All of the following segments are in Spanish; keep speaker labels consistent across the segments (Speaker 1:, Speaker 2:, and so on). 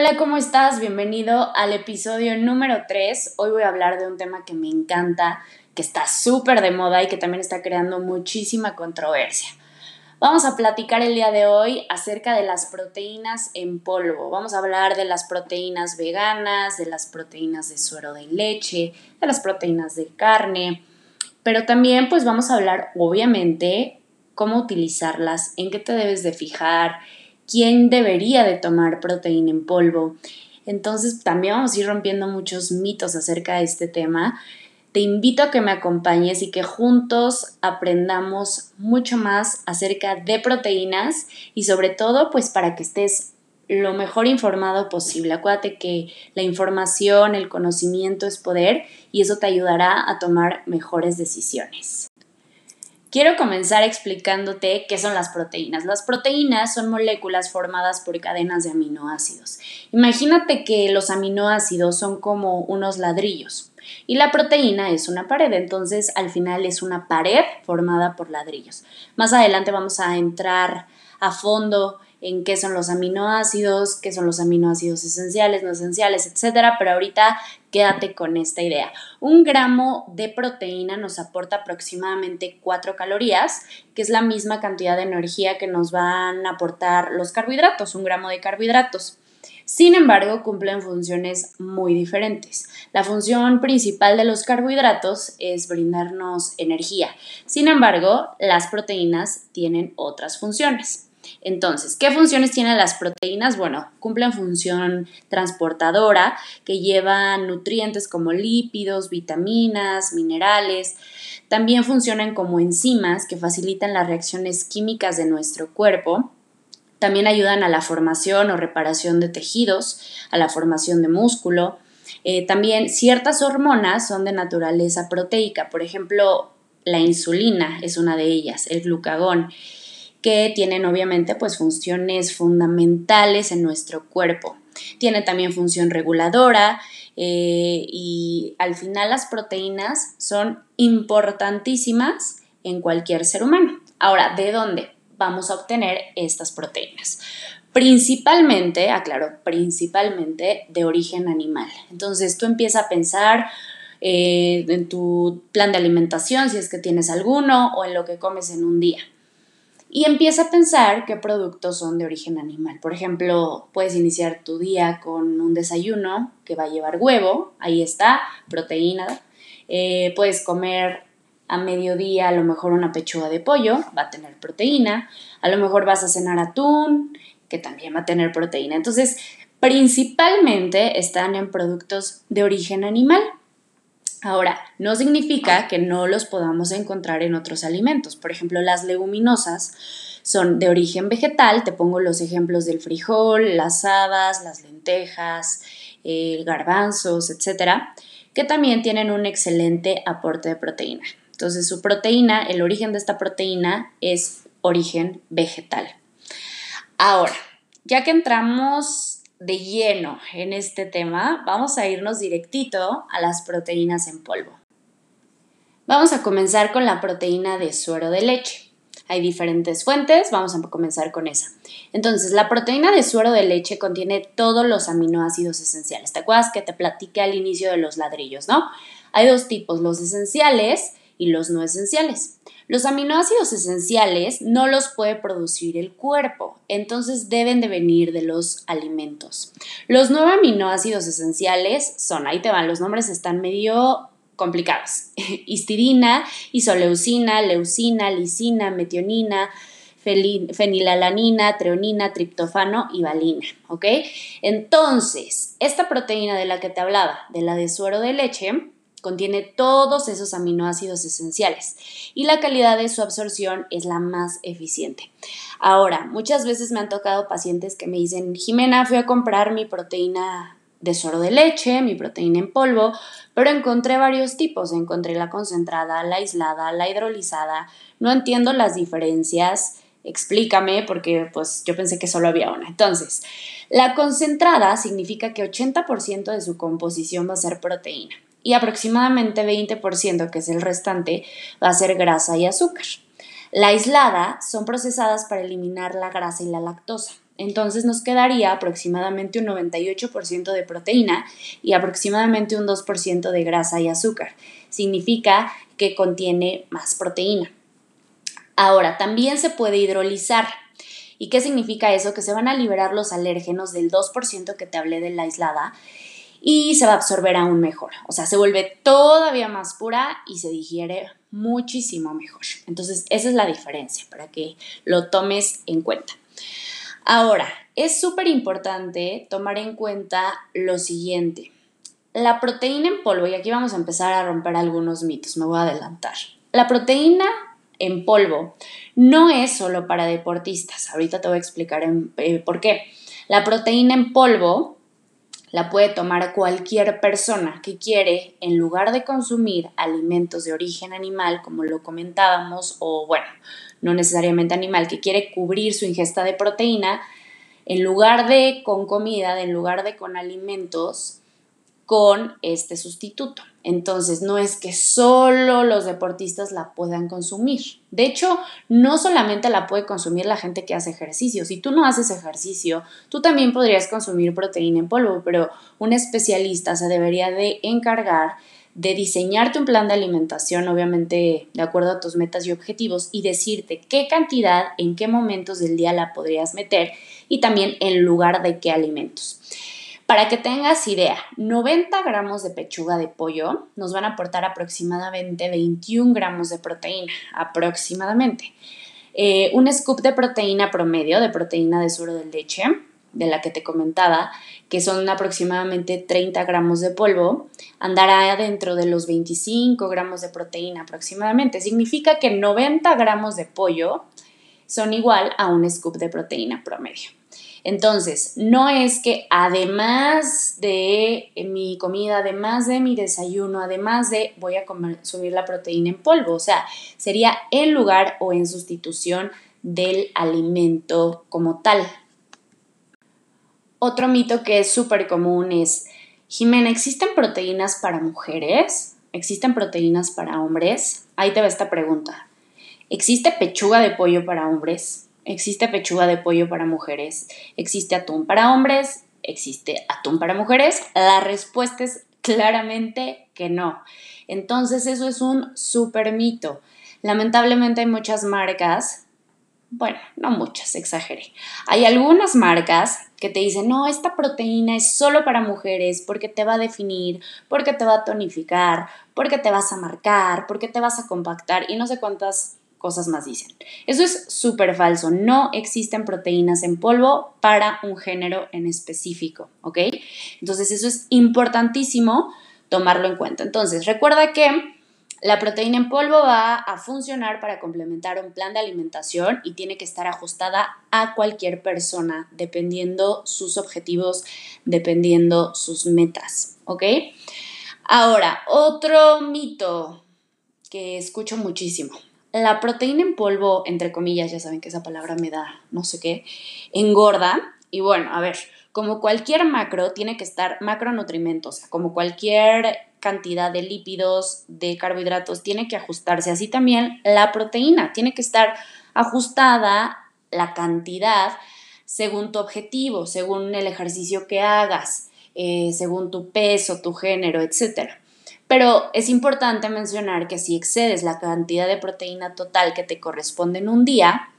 Speaker 1: Hola, ¿cómo estás? Bienvenido al episodio número 3. Hoy voy a hablar de un tema que me encanta, que está súper de moda y que también está creando muchísima controversia. Vamos a platicar el día de hoy acerca de las proteínas en polvo. Vamos a hablar de las proteínas veganas, de las proteínas de suero de leche, de las proteínas de carne, pero también pues vamos a hablar obviamente cómo utilizarlas, en qué te debes de fijar, quién debería de tomar proteína en polvo. Entonces también vamos a ir rompiendo muchos mitos acerca de este tema. Te invito a que me acompañes y que juntos aprendamos mucho más acerca de proteínas y sobre todo pues para que estés lo mejor informado posible. Acuérdate que la información, el conocimiento es poder y eso te ayudará a tomar mejores decisiones. Quiero comenzar explicándote qué son las proteínas. Las proteínas son moléculas formadas por cadenas de aminoácidos. Imagínate que los aminoácidos son como unos ladrillos y la proteína es una pared, entonces al final es una pared formada por ladrillos. Más adelante vamos a entrar a fondo en qué son los aminoácidos, qué son los aminoácidos esenciales, no esenciales, etcétera, pero ahorita quédate con esta idea. Un gramo de proteína nos aporta aproximadamente 4 calorías, que es la misma cantidad de energía que nos van a aportar los carbohidratos, un gramo de carbohidratos. Sin embargo, cumplen funciones muy diferentes. La función principal de los carbohidratos es brindarnos energía. Sin embargo, las proteínas tienen otras funciones. Entonces, ¿qué funciones tienen las proteínas? Bueno, cumplen función transportadora, que llevan nutrientes como lípidos, vitaminas, minerales. También funcionan como enzimas que facilitan las reacciones químicas de nuestro cuerpo. También ayudan a la formación o reparación de tejidos, a la formación de músculo. Eh, también ciertas hormonas son de naturaleza proteica, por ejemplo, la insulina es una de ellas, el glucagón que tienen obviamente pues funciones fundamentales en nuestro cuerpo. Tiene también función reguladora eh, y al final las proteínas son importantísimas en cualquier ser humano. Ahora, ¿de dónde vamos a obtener estas proteínas? Principalmente, aclaro, principalmente de origen animal. Entonces tú empiezas a pensar eh, en tu plan de alimentación, si es que tienes alguno, o en lo que comes en un día y empieza a pensar qué productos son de origen animal. Por ejemplo, puedes iniciar tu día con un desayuno que va a llevar huevo, ahí está, proteína. Eh, puedes comer a mediodía a lo mejor una pechuga de pollo, va a tener proteína. A lo mejor vas a cenar atún, que también va a tener proteína. Entonces, principalmente están en productos de origen animal. Ahora, no significa que no los podamos encontrar en otros alimentos. Por ejemplo, las leguminosas son de origen vegetal. Te pongo los ejemplos del frijol, las habas, las lentejas, el garbanzos, etcétera, que también tienen un excelente aporte de proteína. Entonces, su proteína, el origen de esta proteína es origen vegetal. Ahora, ya que entramos de lleno en este tema, vamos a irnos directito a las proteínas en polvo. Vamos a comenzar con la proteína de suero de leche. Hay diferentes fuentes, vamos a comenzar con esa. Entonces, la proteína de suero de leche contiene todos los aminoácidos esenciales. ¿Te acuerdas que te platiqué al inicio de los ladrillos, no? Hay dos tipos, los esenciales y los no esenciales. Los aminoácidos esenciales no los puede producir el cuerpo, entonces deben de venir de los alimentos. Los nueve aminoácidos esenciales son, ahí te van, los nombres están medio complicados. Histidina, isoleucina, leucina, lisina, metionina, fenilalanina, treonina, triptofano y valina, ¿ok? Entonces, esta proteína de la que te hablaba, de la de suero de leche, Contiene todos esos aminoácidos esenciales y la calidad de su absorción es la más eficiente. Ahora, muchas veces me han tocado pacientes que me dicen, Jimena, fui a comprar mi proteína de suero de leche, mi proteína en polvo, pero encontré varios tipos. Encontré la concentrada, la aislada, la hidrolizada. No entiendo las diferencias. Explícame porque pues yo pensé que solo había una. Entonces, la concentrada significa que 80% de su composición va a ser proteína y aproximadamente 20%, que es el restante, va a ser grasa y azúcar. La aislada son procesadas para eliminar la grasa y la lactosa. Entonces nos quedaría aproximadamente un 98% de proteína y aproximadamente un 2% de grasa y azúcar. Significa que contiene más proteína. Ahora, también se puede hidrolizar. ¿Y qué significa eso? Que se van a liberar los alérgenos del 2% que te hablé de la aislada y se va a absorber aún mejor. O sea, se vuelve todavía más pura y se digiere muchísimo mejor. Entonces, esa es la diferencia para que lo tomes en cuenta. Ahora, es súper importante tomar en cuenta lo siguiente. La proteína en polvo, y aquí vamos a empezar a romper algunos mitos, me voy a adelantar. La proteína en polvo no es solo para deportistas. Ahorita te voy a explicar eh, por qué. La proteína en polvo la puede tomar cualquier persona que quiere, en lugar de consumir alimentos de origen animal, como lo comentábamos, o bueno, no necesariamente animal, que quiere cubrir su ingesta de proteína, en lugar de con comida, en lugar de con alimentos, con este sustituto. Entonces, no es que solo los deportistas la puedan consumir. De hecho, no solamente la puede consumir la gente que hace ejercicio. Si tú no haces ejercicio, tú también podrías consumir proteína en polvo, pero un especialista se debería de encargar de diseñarte un plan de alimentación, obviamente de acuerdo a tus metas y objetivos, y decirte qué cantidad, en qué momentos del día la podrías meter y también en lugar de qué alimentos. Para que tengas idea, 90 gramos de pechuga de pollo nos van a aportar aproximadamente 21 gramos de proteína, aproximadamente. Eh, un scoop de proteína promedio, de proteína de suero de leche, de la que te comentaba, que son aproximadamente 30 gramos de polvo, andará dentro de los 25 gramos de proteína aproximadamente. Significa que 90 gramos de pollo son igual a un scoop de proteína promedio. Entonces, no es que además de mi comida, además de mi desayuno, además de voy a consumir la proteína en polvo, o sea, sería en lugar o en sustitución del alimento como tal. Otro mito que es súper común es, Jimena, ¿existen proteínas para mujeres? ¿Existen proteínas para hombres? Ahí te va esta pregunta. ¿Existe pechuga de pollo para hombres? Existe pechuga de pollo para mujeres, existe atún para hombres, existe atún para mujeres. La respuesta es claramente que no. Entonces eso es un súper mito. Lamentablemente hay muchas marcas, bueno, no muchas, exageré. Hay algunas marcas que te dicen, no, esta proteína es solo para mujeres porque te va a definir, porque te va a tonificar, porque te vas a marcar, porque te vas a compactar y no sé cuántas cosas más dicen. Eso es súper falso. No existen proteínas en polvo para un género en específico, ¿ok? Entonces eso es importantísimo tomarlo en cuenta. Entonces recuerda que la proteína en polvo va a funcionar para complementar un plan de alimentación y tiene que estar ajustada a cualquier persona, dependiendo sus objetivos, dependiendo sus metas, ¿ok? Ahora, otro mito que escucho muchísimo la proteína en polvo, entre comillas, ya saben que esa palabra me da no sé qué, engorda. Y bueno, a ver, como cualquier macro, tiene que estar macronutrimentos, o sea, como cualquier cantidad de lípidos, de carbohidratos, tiene que ajustarse. Así también la proteína, tiene que estar ajustada la cantidad según tu objetivo, según el ejercicio que hagas, eh, según tu peso, tu género, etcétera. Pero es importante mencionar que si excedes la cantidad de proteína total que te corresponde en un día,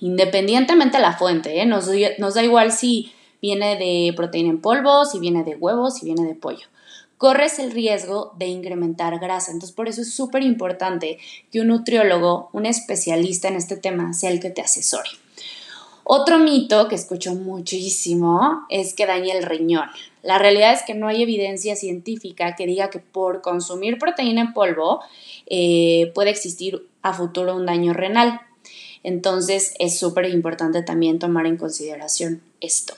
Speaker 1: independientemente de la fuente, ¿eh? nos, da igual si viene de proteína en polvo, si viene de huevos, si viene de pollo corres el riesgo de incrementar grasa. Entonces, por eso es súper importante que un nutriólogo, un especialista en este tema, sea el que te asesore. Otro mito que escucho muchísimo es que daña el riñón. La realidad es que no hay evidencia científica que diga que por consumir proteína en polvo eh, puede existir a futuro un daño renal. Entonces es súper importante también tomar en consideración esto.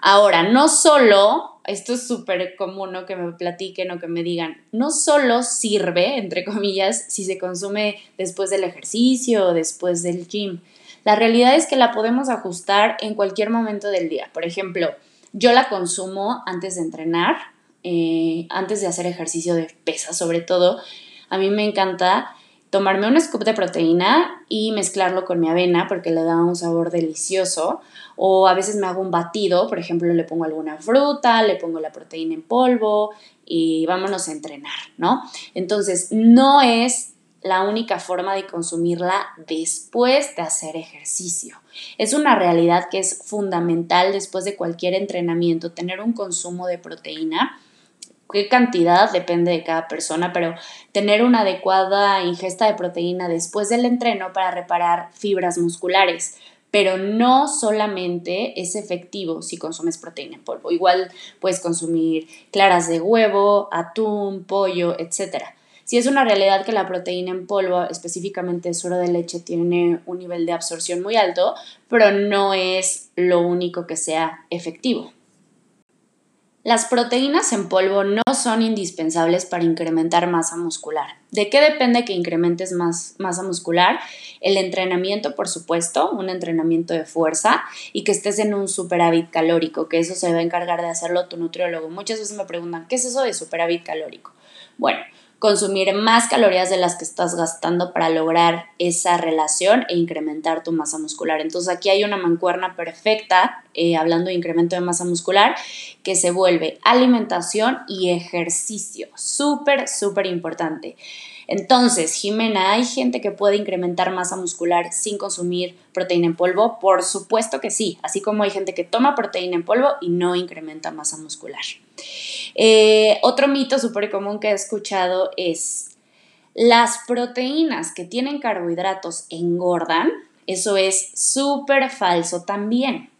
Speaker 1: Ahora, no solo, esto es súper común ¿no? que me platiquen o que me digan, no solo sirve, entre comillas, si se consume después del ejercicio o después del gym, la realidad es que la podemos ajustar en cualquier momento del día. Por ejemplo, yo la consumo antes de entrenar, eh, antes de hacer ejercicio de pesa sobre todo. A mí me encanta tomarme un scoop de proteína y mezclarlo con mi avena porque le da un sabor delicioso. O a veces me hago un batido, por ejemplo, le pongo alguna fruta, le pongo la proteína en polvo y vámonos a entrenar, ¿no? Entonces, no es la única forma de consumirla después de hacer ejercicio. Es una realidad que es fundamental después de cualquier entrenamiento tener un consumo de proteína qué cantidad depende de cada persona, pero tener una adecuada ingesta de proteína después del entreno para reparar fibras musculares. Pero no solamente es efectivo si consumes proteína en polvo. Igual puedes consumir claras de huevo, atún, pollo, etc. Si es una realidad que la proteína en polvo, específicamente suero de leche, tiene un nivel de absorción muy alto, pero no es lo único que sea efectivo. Las proteínas en polvo no son indispensables para incrementar masa muscular. ¿De qué depende que incrementes más masa muscular? El entrenamiento, por supuesto, un entrenamiento de fuerza y que estés en un superávit calórico, que eso se va a encargar de hacerlo tu nutriólogo. Muchas veces me preguntan, ¿qué es eso de superávit calórico? Bueno, consumir más calorías de las que estás gastando para lograr esa relación e incrementar tu masa muscular. Entonces aquí hay una mancuerna perfecta, eh, hablando de incremento de masa muscular, que se vuelve alimentación y ejercicio. Súper, súper importante. Entonces, Jimena, ¿hay gente que puede incrementar masa muscular sin consumir proteína en polvo? Por supuesto que sí, así como hay gente que toma proteína en polvo y no incrementa masa muscular. Eh, otro mito súper común que he escuchado es las proteínas que tienen carbohidratos engordan. Eso es súper falso también.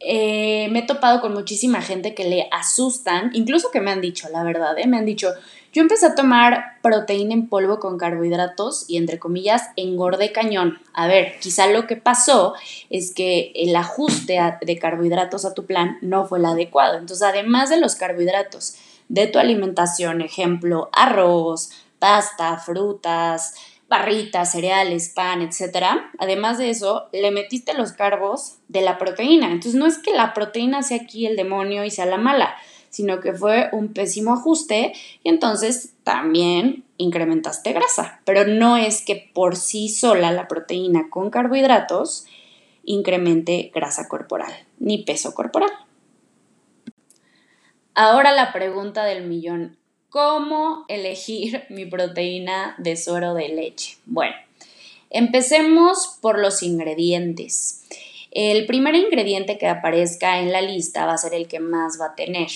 Speaker 1: Eh, me he topado con muchísima gente que le asustan, incluso que me han dicho, la verdad, ¿eh? me han dicho, yo empecé a tomar proteína en polvo con carbohidratos y entre comillas engordé cañón. A ver, quizá lo que pasó es que el ajuste de carbohidratos a tu plan no fue el adecuado. Entonces, además de los carbohidratos de tu alimentación, ejemplo, arroz, pasta, frutas, barritas, cereales, pan, etc. Además de eso, le metiste los carbos de la proteína. Entonces, no es que la proteína sea aquí el demonio y sea la mala sino que fue un pésimo ajuste y entonces también incrementaste grasa. Pero no es que por sí sola la proteína con carbohidratos incremente grasa corporal ni peso corporal. Ahora la pregunta del millón, ¿cómo elegir mi proteína de suero de leche? Bueno, empecemos por los ingredientes. El primer ingrediente que aparezca en la lista va a ser el que más va a tener.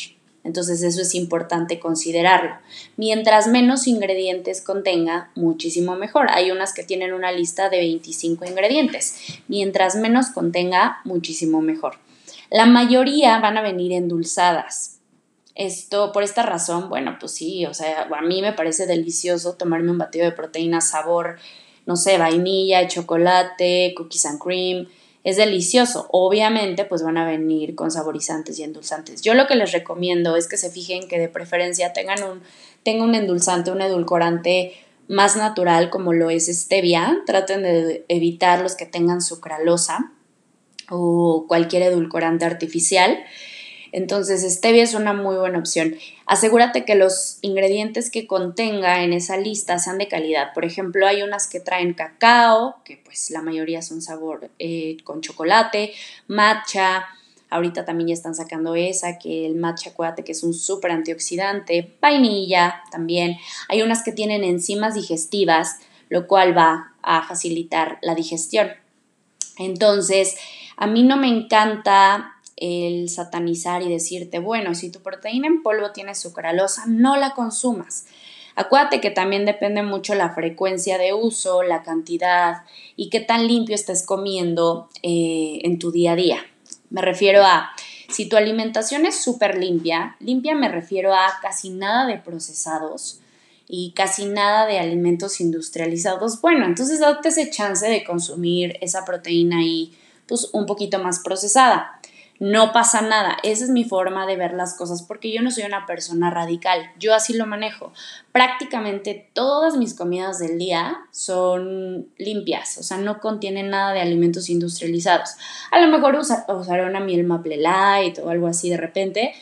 Speaker 1: Entonces eso es importante considerarlo. Mientras menos ingredientes contenga, muchísimo mejor. Hay unas que tienen una lista de 25 ingredientes. Mientras menos contenga, muchísimo mejor. La mayoría van a venir endulzadas. Esto, por esta razón, bueno, pues sí, o sea, a mí me parece delicioso tomarme un batido de proteína sabor, no sé, vainilla, chocolate, cookies and cream, es delicioso. Obviamente, pues van a venir con saborizantes y endulzantes. Yo lo que les recomiendo es que se fijen que de preferencia tengan un, tenga un endulzante, un edulcorante más natural como lo es stevia. Traten de evitar los que tengan sucralosa o cualquier edulcorante artificial. Entonces, stevia es una muy buena opción. Asegúrate que los ingredientes que contenga en esa lista sean de calidad. Por ejemplo, hay unas que traen cacao, que pues la mayoría son sabor eh, con chocolate, matcha. Ahorita también ya están sacando esa, que el matcha, acuérdate que es un súper antioxidante. Vainilla también. Hay unas que tienen enzimas digestivas, lo cual va a facilitar la digestión. Entonces, a mí no me encanta el satanizar y decirte, bueno, si tu proteína en polvo tiene sucralosa, no la consumas. Acuérdate que también depende mucho la frecuencia de uso, la cantidad y qué tan limpio estés comiendo eh, en tu día a día. Me refiero a, si tu alimentación es súper limpia, limpia me refiero a casi nada de procesados y casi nada de alimentos industrializados, bueno, entonces date ese chance de consumir esa proteína y pues un poquito más procesada no pasa nada. Esa es mi forma de ver las cosas porque yo no soy una persona radical, yo así lo manejo. Prácticamente todas mis comidas del día son limpias, o sea, no contienen nada de alimentos industrializados. A lo mejor usaré una miel maple light o algo así de repente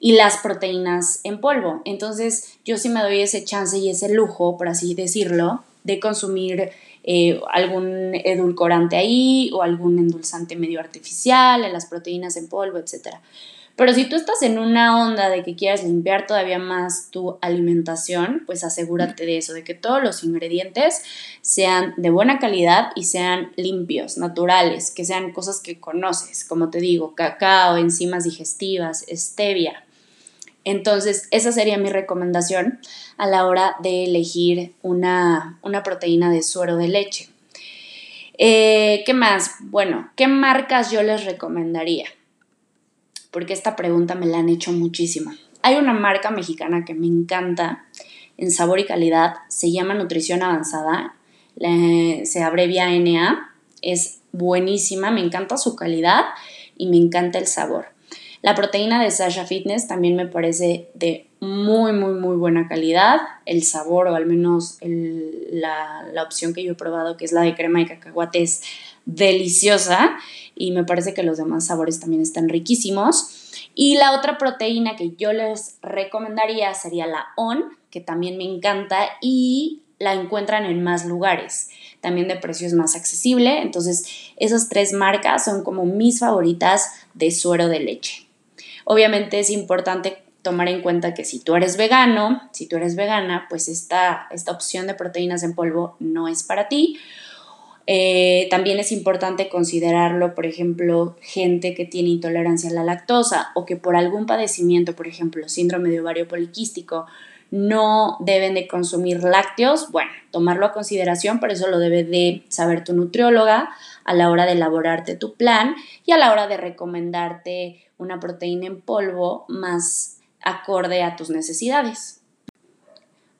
Speaker 1: y las proteínas en polvo. Entonces, yo sí me doy ese chance y ese lujo, por así decirlo, de consumir eh, algún edulcorante ahí o algún endulzante medio artificial en las proteínas en polvo, etc. Pero si tú estás en una onda de que quieras limpiar todavía más tu alimentación, pues asegúrate de eso, de que todos los ingredientes sean de buena calidad y sean limpios, naturales, que sean cosas que conoces, como te digo, cacao, enzimas digestivas, stevia. Entonces, esa sería mi recomendación a la hora de elegir una, proteína de suero de leche. Eh, ¿Qué más? Bueno, ¿qué marcas yo les recomendaría? porque esta pregunta me la han hecho muchísimo. Hay una marca mexicana que me encanta en sabor y calidad, se llama Nutrición Avanzada, se abrevia NA, es buenísima, me encanta su calidad y me encanta el sabor. La proteína de Sasha Fitness también me parece de muy, muy, muy buena calidad. El sabor, o al menos la, la, opción que yo he probado, que es la de crema de cacahuate, es deliciosa y me parece que los demás sabores también están riquísimos. Y la otra proteína que yo les recomendaría sería la ON, que también me encanta y la encuentran en más lugares, también de precios más accesible. Entonces, esas tres marcas son como mis favoritas de suero de leche. Obviamente es importante tomar en cuenta que si tú eres vegano, si tú eres vegana, pues esta, esta opción de proteínas en polvo no es para ti eh, también es importante considerarlo, por ejemplo, gente que tiene intolerancia a la lactosa o que por algún padecimiento, por ejemplo, síndrome de ovario poliquístico, no deben de consumir lácteos. Bueno, tomarlo a consideración, pero eso lo debe de saber tu nutrióloga a la hora de elaborarte tu plan y a la hora de recomendarte una proteína en polvo más acorde a tus necesidades.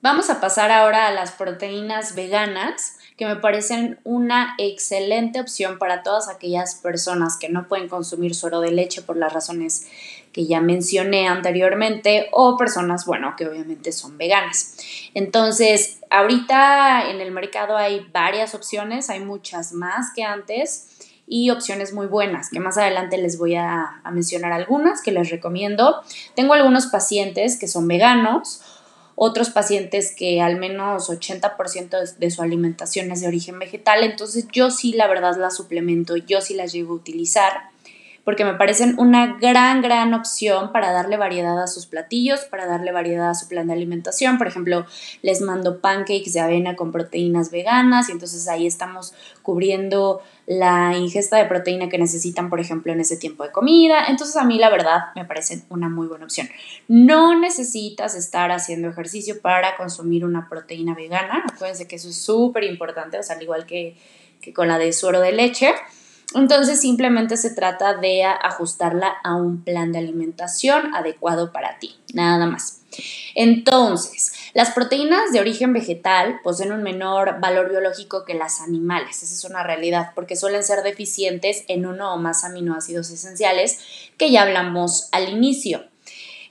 Speaker 1: Vamos a pasar ahora a las proteínas veganas que me parecen una excelente opción para todas aquellas personas que no pueden consumir suero de leche por las razones que ya mencioné anteriormente o personas, bueno, que obviamente son veganas. Entonces, ahorita en el mercado hay varias opciones, hay muchas más que antes y opciones muy buenas, que más adelante les voy a, a mencionar algunas que les recomiendo. Tengo algunos pacientes que son veganos otros pacientes que al menos 80% de su alimentación es de origen vegetal, entonces yo sí la verdad las suplemento, yo sí las llego a utilizar porque me parecen una gran, gran opción para darle variedad a sus platillos, para darle variedad a su plan de alimentación. Por ejemplo, les mando pancakes de avena con proteínas veganas y entonces ahí estamos cubriendo la ingesta de proteína que necesitan, por ejemplo, en ese tiempo de comida. Entonces a mí la verdad me parece una muy buena opción. No necesitas estar haciendo ejercicio para consumir una proteína vegana. Acuérdense que eso es súper importante, o sea, al igual que, que con la de suero de leche. Entonces simplemente se trata de ajustarla a un plan de alimentación adecuado para ti, nada más. Entonces, las proteínas de origen vegetal poseen un menor valor biológico que las animales, esa es una realidad, porque suelen ser deficientes en uno o más aminoácidos esenciales que ya hablamos al inicio.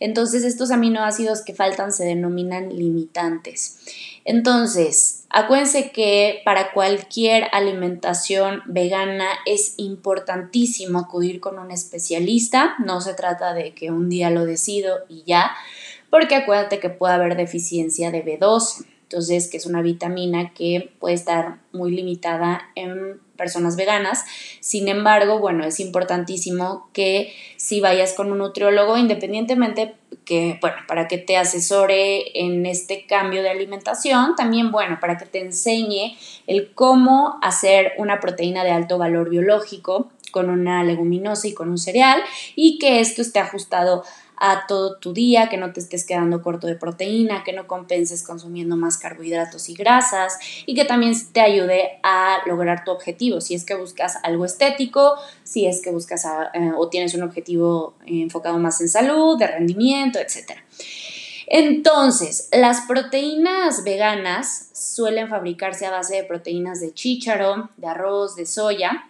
Speaker 1: Entonces, estos aminoácidos que faltan se denominan limitantes. Entonces, acuérdense que para cualquier alimentación vegana es importantísimo acudir con un especialista. No se trata de que un día lo decido y ya, porque acuérdate que puede haber deficiencia de B12 entonces que es una vitamina que puede estar muy limitada en personas veganas. Sin embargo, bueno, es importantísimo que si vayas con un nutriólogo, independientemente que, bueno, para que te asesore en este cambio de alimentación, también, bueno, para que te enseñe el cómo hacer una proteína de alto valor biológico con una leguminosa y con un cereal y que esto esté ajustado a todo tu día, que no te estés quedando corto de proteína, que no compenses consumiendo más carbohidratos y grasas y que también te ayude a lograr tu objetivo. Si es que buscas algo estético, si es que buscas eh, o tienes un objetivo enfocado más en salud, de rendimiento, etc. Entonces, las proteínas veganas suelen fabricarse a base de proteínas de chícharo, de arroz, de soya.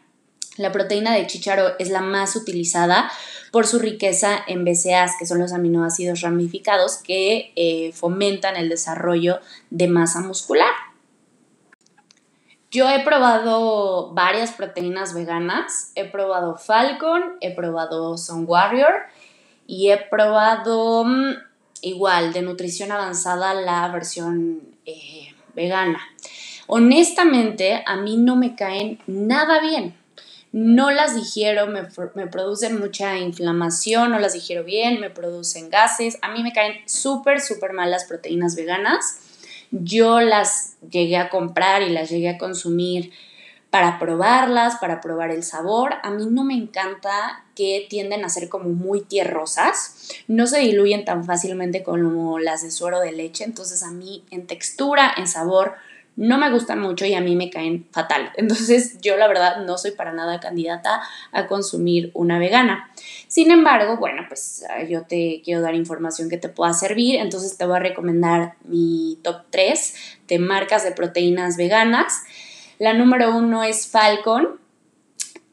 Speaker 1: La proteína de chícharo es la más utilizada por su riqueza en BCAAs, que son los aminoácidos ramificados que eh, fomentan el desarrollo de masa muscular. Yo he probado varias proteínas veganas, he probado Falcon, he probado Sun Warrior y he probado mm, igual de nutrición avanzada la versión eh, vegana. Honestamente, a mí no me caen nada bien. No las digiero, me, me producen mucha inflamación, no las digiero bien, me producen gases. A mí me caen súper, súper mal las proteínas veganas. Yo las llegué a comprar y las llegué a consumir para probarlas, para probar el sabor. A mí no me encanta que tienden a ser como muy tierrosas, no se diluyen tan fácilmente como las de suero de leche, entonces a mí en textura, en sabor, no me gustan mucho y a mí me caen fatal. Entonces yo la verdad no soy para nada candidata a consumir una vegana. Sin embargo, bueno, pues yo te quiero dar información que te pueda servir, entonces te voy a recomendar mi top 3 de marcas de proteínas veganas. La número uno es Falcon.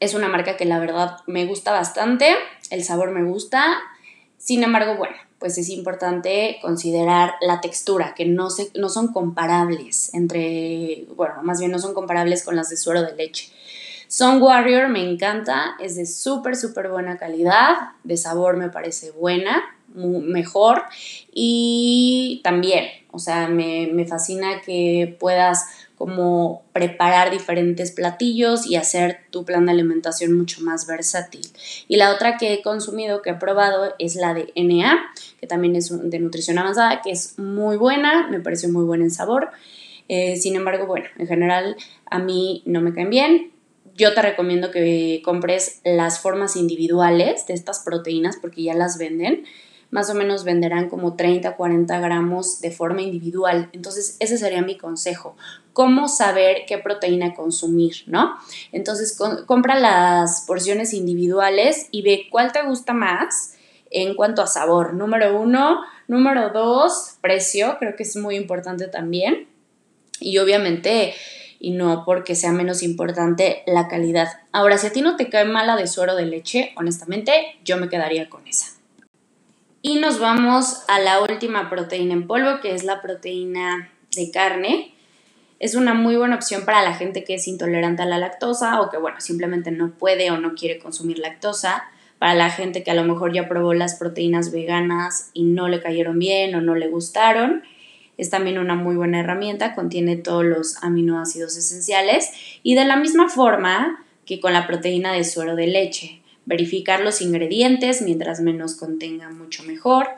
Speaker 1: Es una marca que la verdad me gusta bastante, el sabor me gusta. Sin embargo, bueno, pues es importante considerar la textura, que no, se, no son comparables entre, bueno, más bien no son comparables con las de suero de leche. Son Warrior me encanta, es de súper, súper buena calidad, de sabor me parece buena, mejor y también, o sea, me, me fascina que puedas como preparar diferentes platillos y hacer tu plan de alimentación mucho más versátil. Y la otra que he consumido, que he probado, es la de NA, que también es de nutrición avanzada, que es muy buena, me pareció muy buena en sabor. Eh, sin embargo, bueno, en general a mí no me caen bien. Yo te recomiendo que compres las formas individuales de estas proteínas porque ya las venden más o menos venderán como 30, 40 gramos de forma individual. Entonces, ese sería mi consejo. ¿Cómo saber qué proteína consumir, no? Entonces, compra las porciones individuales y ve cuál te gusta más en cuanto a sabor. Número uno. Número dos, precio. Creo que es muy importante también. Y obviamente y no porque sea menos importante la calidad. Ahora, si a ti no te cae mala de suero de leche, honestamente, yo me quedaría con esa. Y nos vamos a la última proteína en polvo, que es la proteína de carne. Es una muy buena opción para la gente que es intolerante a la lactosa o que, bueno, simplemente no puede o no quiere consumir lactosa. Para la gente que a lo mejor ya probó las proteínas veganas y no le cayeron bien o no le gustaron. Es también una muy buena herramienta, contiene todos los aminoácidos esenciales y de la misma forma que con la proteína de suero de leche. Verificar los ingredientes, mientras menos contenga mucho mejor.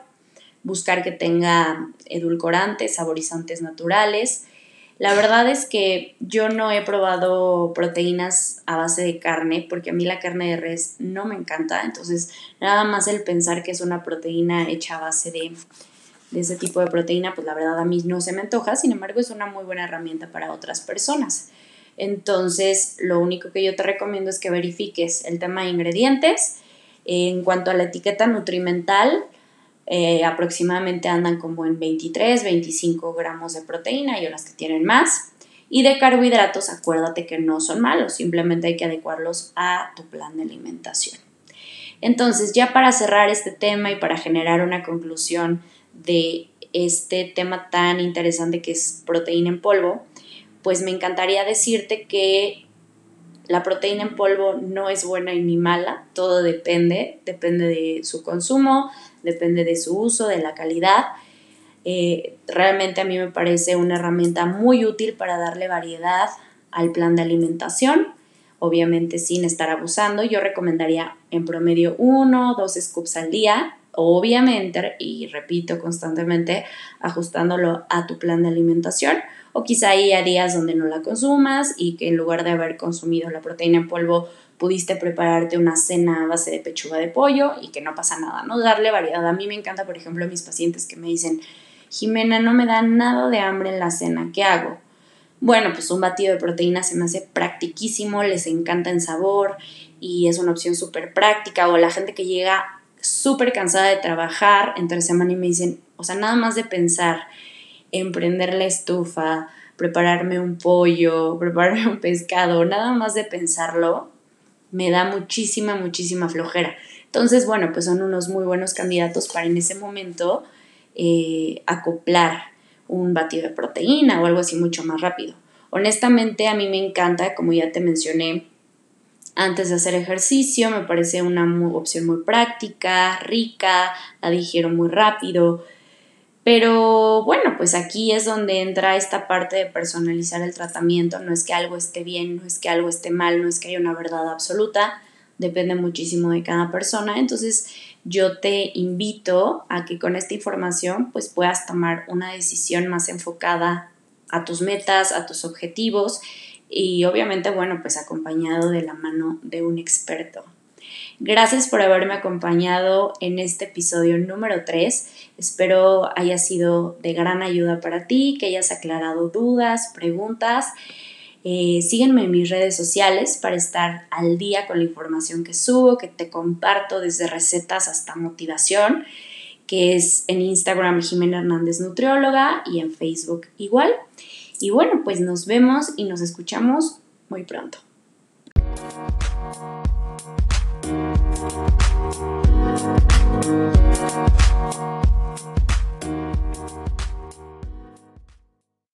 Speaker 1: Buscar que tenga edulcorantes, saborizantes naturales. La verdad es que yo no he probado proteínas a base de carne porque a mí la carne de res no me encanta. Entonces, nada más el pensar que es una proteína hecha a base de, de ese tipo de proteína, pues la verdad a mí no se me antoja. Sin embargo, es una muy buena herramienta para otras personas. Entonces, lo único que yo te recomiendo es que verifiques el tema de ingredientes. En cuanto a la etiqueta nutrimental, eh, aproximadamente andan como en 23, 25 gramos de proteína, hay unas que tienen más. Y de carbohidratos, acuérdate que no son malos, simplemente hay que adecuarlos a tu plan de alimentación. Entonces, ya para cerrar este tema y para generar una conclusión de este tema tan interesante que es proteína en polvo, pues me encantaría decirte que la proteína en polvo no es buena ni mala, todo depende, depende de su consumo, depende de su uso, de la calidad. Eh, realmente a mí me parece una herramienta muy útil para darle variedad al plan de alimentación, obviamente sin estar abusando. Yo recomendaría en promedio uno, dos scoops al día, obviamente, y repito constantemente, ajustándolo a tu plan de alimentación o quizá hay días donde no la consumas y que en lugar de haber consumido la proteína en polvo pudiste prepararte una cena a base de pechuga de pollo y que no pasa nada, ¿no? Darle variedad. A mí me encanta, por ejemplo, a mis pacientes que me dicen, Jimena, no me da nada de hambre en la cena, ¿qué hago? Bueno, pues un batido de proteína se me hace practiquísimo, les encanta en sabor y es una opción súper práctica. O la gente que llega súper cansada de trabajar entre semana y me dicen, o sea, nada más de pensar emprender la estufa, prepararme un pollo, prepararme un pescado, nada más de pensarlo, me da muchísima, muchísima flojera. Entonces, bueno, pues son unos muy buenos candidatos para en ese momento eh, acoplar un batido de proteína o algo así mucho más rápido. Honestamente, a mí me encanta, como ya te mencioné, antes de hacer ejercicio, me parece una opción muy práctica, rica, la digiero muy rápido, Pero bueno, pues aquí es donde entra esta parte de personalizar el tratamiento. No es que algo esté bien, no es que algo esté mal, no es que haya una verdad absoluta. Depende muchísimo de cada persona. Entonces yo te invito a que con esta información pues puedas tomar una decisión más enfocada a tus metas, a tus objetivos y obviamente, bueno, pues acompañado de la mano de un experto. Gracias por haberme acompañado en este episodio número 3. Espero haya sido de gran ayuda para ti, que hayas aclarado dudas, preguntas. Eh, en mis redes sociales para estar al día con la información que subo, que te comparto desde recetas hasta motivación, que es en Instagram Jimena Hernández Nutrióloga y en Facebook igual. Y bueno, pues nos vemos y nos escuchamos muy pronto.